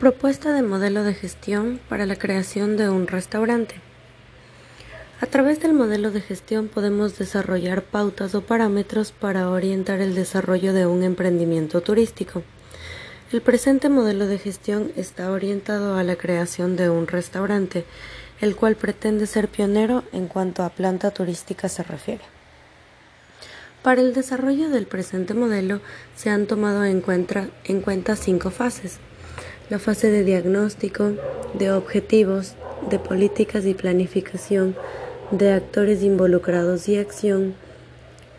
Propuesta de modelo de gestión para la creación de un restaurante. A través del modelo de gestión podemos desarrollar pautas o parámetros para orientar el desarrollo de un emprendimiento turístico. El presente modelo de gestión está orientado a la creación de un restaurante, el cual pretende ser pionero en cuanto a planta turística se refiere. Para el desarrollo del presente modelo se han tomado en cuenta, en cuenta cinco fases la fase de diagnóstico, de objetivos, de políticas y planificación, de actores involucrados y acción,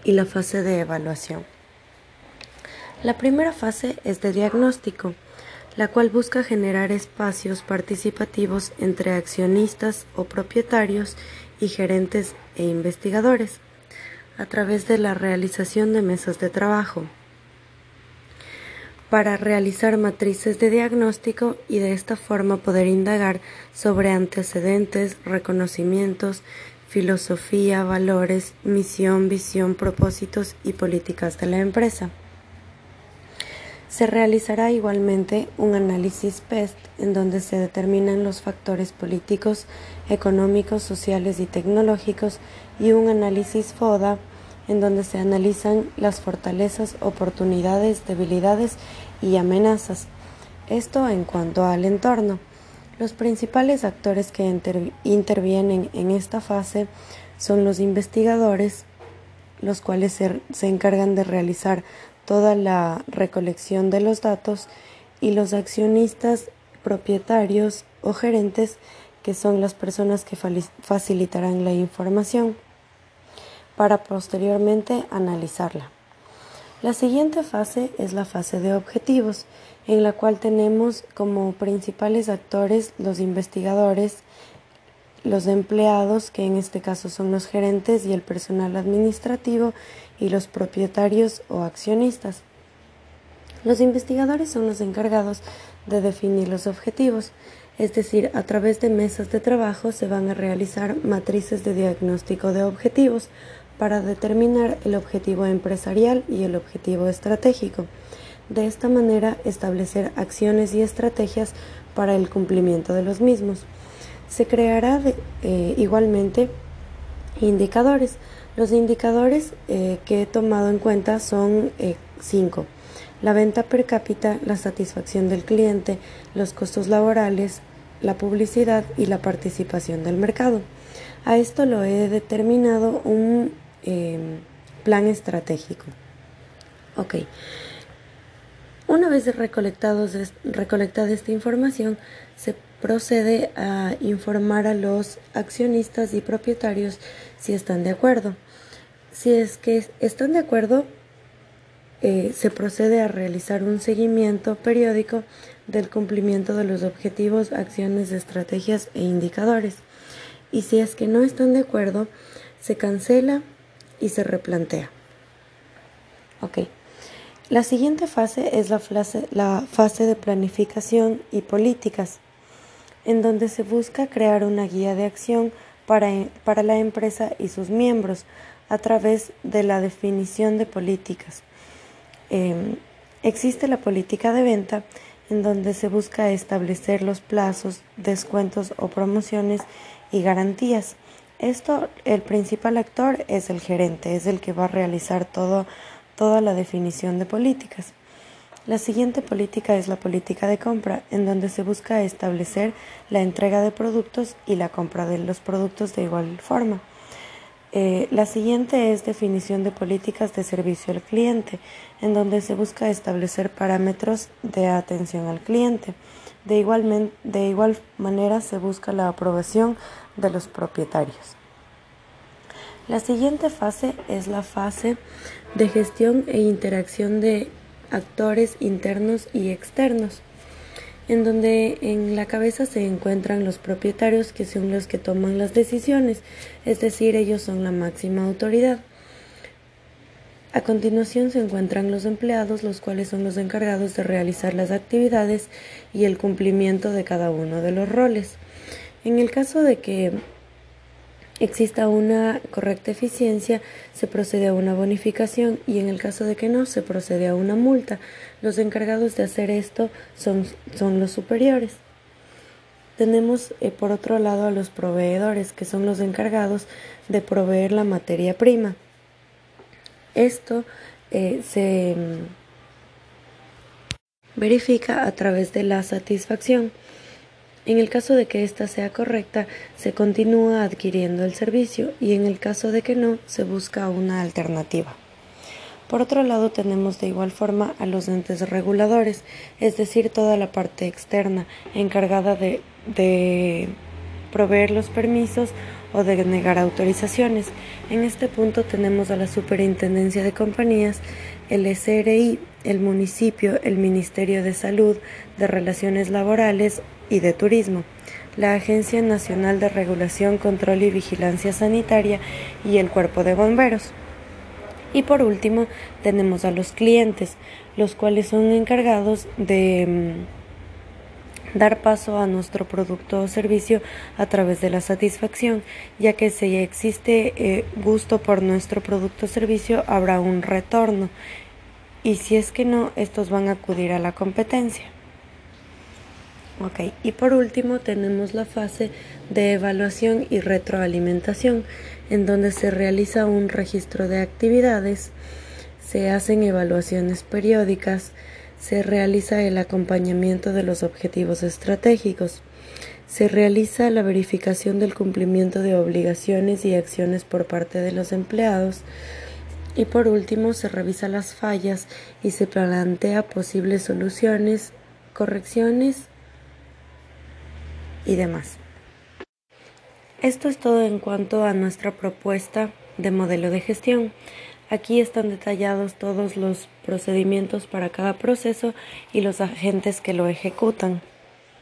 y la fase de evaluación. La primera fase es de diagnóstico, la cual busca generar espacios participativos entre accionistas o propietarios y gerentes e investigadores, a través de la realización de mesas de trabajo para realizar matrices de diagnóstico y de esta forma poder indagar sobre antecedentes, reconocimientos, filosofía, valores, misión, visión, propósitos y políticas de la empresa. Se realizará igualmente un análisis PEST en donde se determinan los factores políticos, económicos, sociales y tecnológicos y un análisis FODA en donde se analizan las fortalezas, oportunidades, debilidades y amenazas. Esto en cuanto al entorno. Los principales actores que intervienen en esta fase son los investigadores, los cuales se, encargan de realizar toda la recolección de los datos, y los accionistas, propietarios o gerentes, que son las personas que facilitarán la información para posteriormente analizarla. La siguiente fase es la fase de objetivos, en la cual tenemos como principales actores los investigadores, los empleados, que en este caso son los gerentes y el personal administrativo, y los propietarios o accionistas. Los investigadores son los encargados de definir los objetivos, es decir, a través de mesas de trabajo se van a realizar matrices de diagnóstico de objetivos para determinar el objetivo empresarial y el objetivo estratégico. De esta manera, establecer acciones y estrategias para el cumplimiento de los mismos. Se creará eh, igualmente indicadores. Los indicadores eh, que he tomado en cuenta son eh, cinco. La venta per cápita, la satisfacción del cliente, los costos laborales, la publicidad y la participación del mercado. A esto lo he determinado un Em, plan estratégico. Ok. Una vez recolectados, recolectada esta información, se procede a informar a los accionistas y propietarios si están de acuerdo. Si es que están de acuerdo, eh, se procede a realizar un seguimiento periódico del cumplimiento de los objetivos, acciones, estrategias e indicadores. Y si es que no están de acuerdo, se cancela y se replantea. La siguiente fase es la fase, la fase de planificación y políticas, en donde se busca crear una guía de acción para, para la empresa y sus miembros a través de la definición de políticas. Em, existe la política de venta en donde se busca establecer los plazos, descuentos o promociones y garantías esto, el principal actor es el gerente, es el que va a realizar todo, toda la definición de políticas. La siguiente política es la política de compra, en donde se busca establecer la entrega de productos y la compra de los productos de igual forma. Eh, la siguiente es definición de políticas de servicio al cliente, en donde se busca establecer parámetros de atención al cliente. De igual, de igual manera se busca la aprobación de los propietarios. La siguiente fase es la fase de gestión e interacción de actores internos y externos, en donde en la cabeza se encuentran los propietarios que son los que toman las decisiones, es decir, ellos son la máxima autoridad. A continuación se encuentran los empleados, los cuales son los encargados de realizar las actividades y el cumplimiento de cada uno de los roles. En el caso de que exista una correcta eficiencia, se procede a una bonificación y en el caso de que no, se procede a una multa. Los encargados de hacer esto son, son los superiores. Tenemos eh, por otro lado a los proveedores, que son los encargados de proveer la materia prima. Esto eh, se mm, verifica a través de la satisfacción. En el caso de que ésta sea correcta, se continúa adquiriendo el servicio y en el caso de que no, se busca una alternativa. Por otro lado, tenemos de igual forma a los entes reguladores, es decir, toda la parte externa encargada de, proveer los permisos o de negar autorizaciones. En este punto tenemos a la Superintendencia de Compañías, el SRI, el municipio, el Ministerio de Salud, de Relaciones Laborales y de Turismo, la Agencia Nacional de Regulación, Control y Vigilancia Sanitaria y el Cuerpo de Bomberos. Y por último, tenemos a los clientes, los cuales son encargados de mm, dar paso a nuestro producto o servicio a través de la satisfacción, ya que si existe eh, gusto por nuestro producto o servicio, habrá un retorno. Y si es que no, estos van a acudir a la competencia. Ok, y por último tenemos la fase de evaluación y retroalimentación, en donde se realiza un registro de actividades, se hacen evaluaciones periódicas, se realiza el acompañamiento de los objetivos estratégicos, se realiza la verificación del cumplimiento de obligaciones y acciones por parte de los empleados, y por último se revisa las fallas y se plantea posibles soluciones, correcciones y demás. Esto es todo en cuanto a nuestra propuesta de modelo de gestión. Aquí están detallados todos los procedimientos para cada proceso y los agentes que lo ejecutan.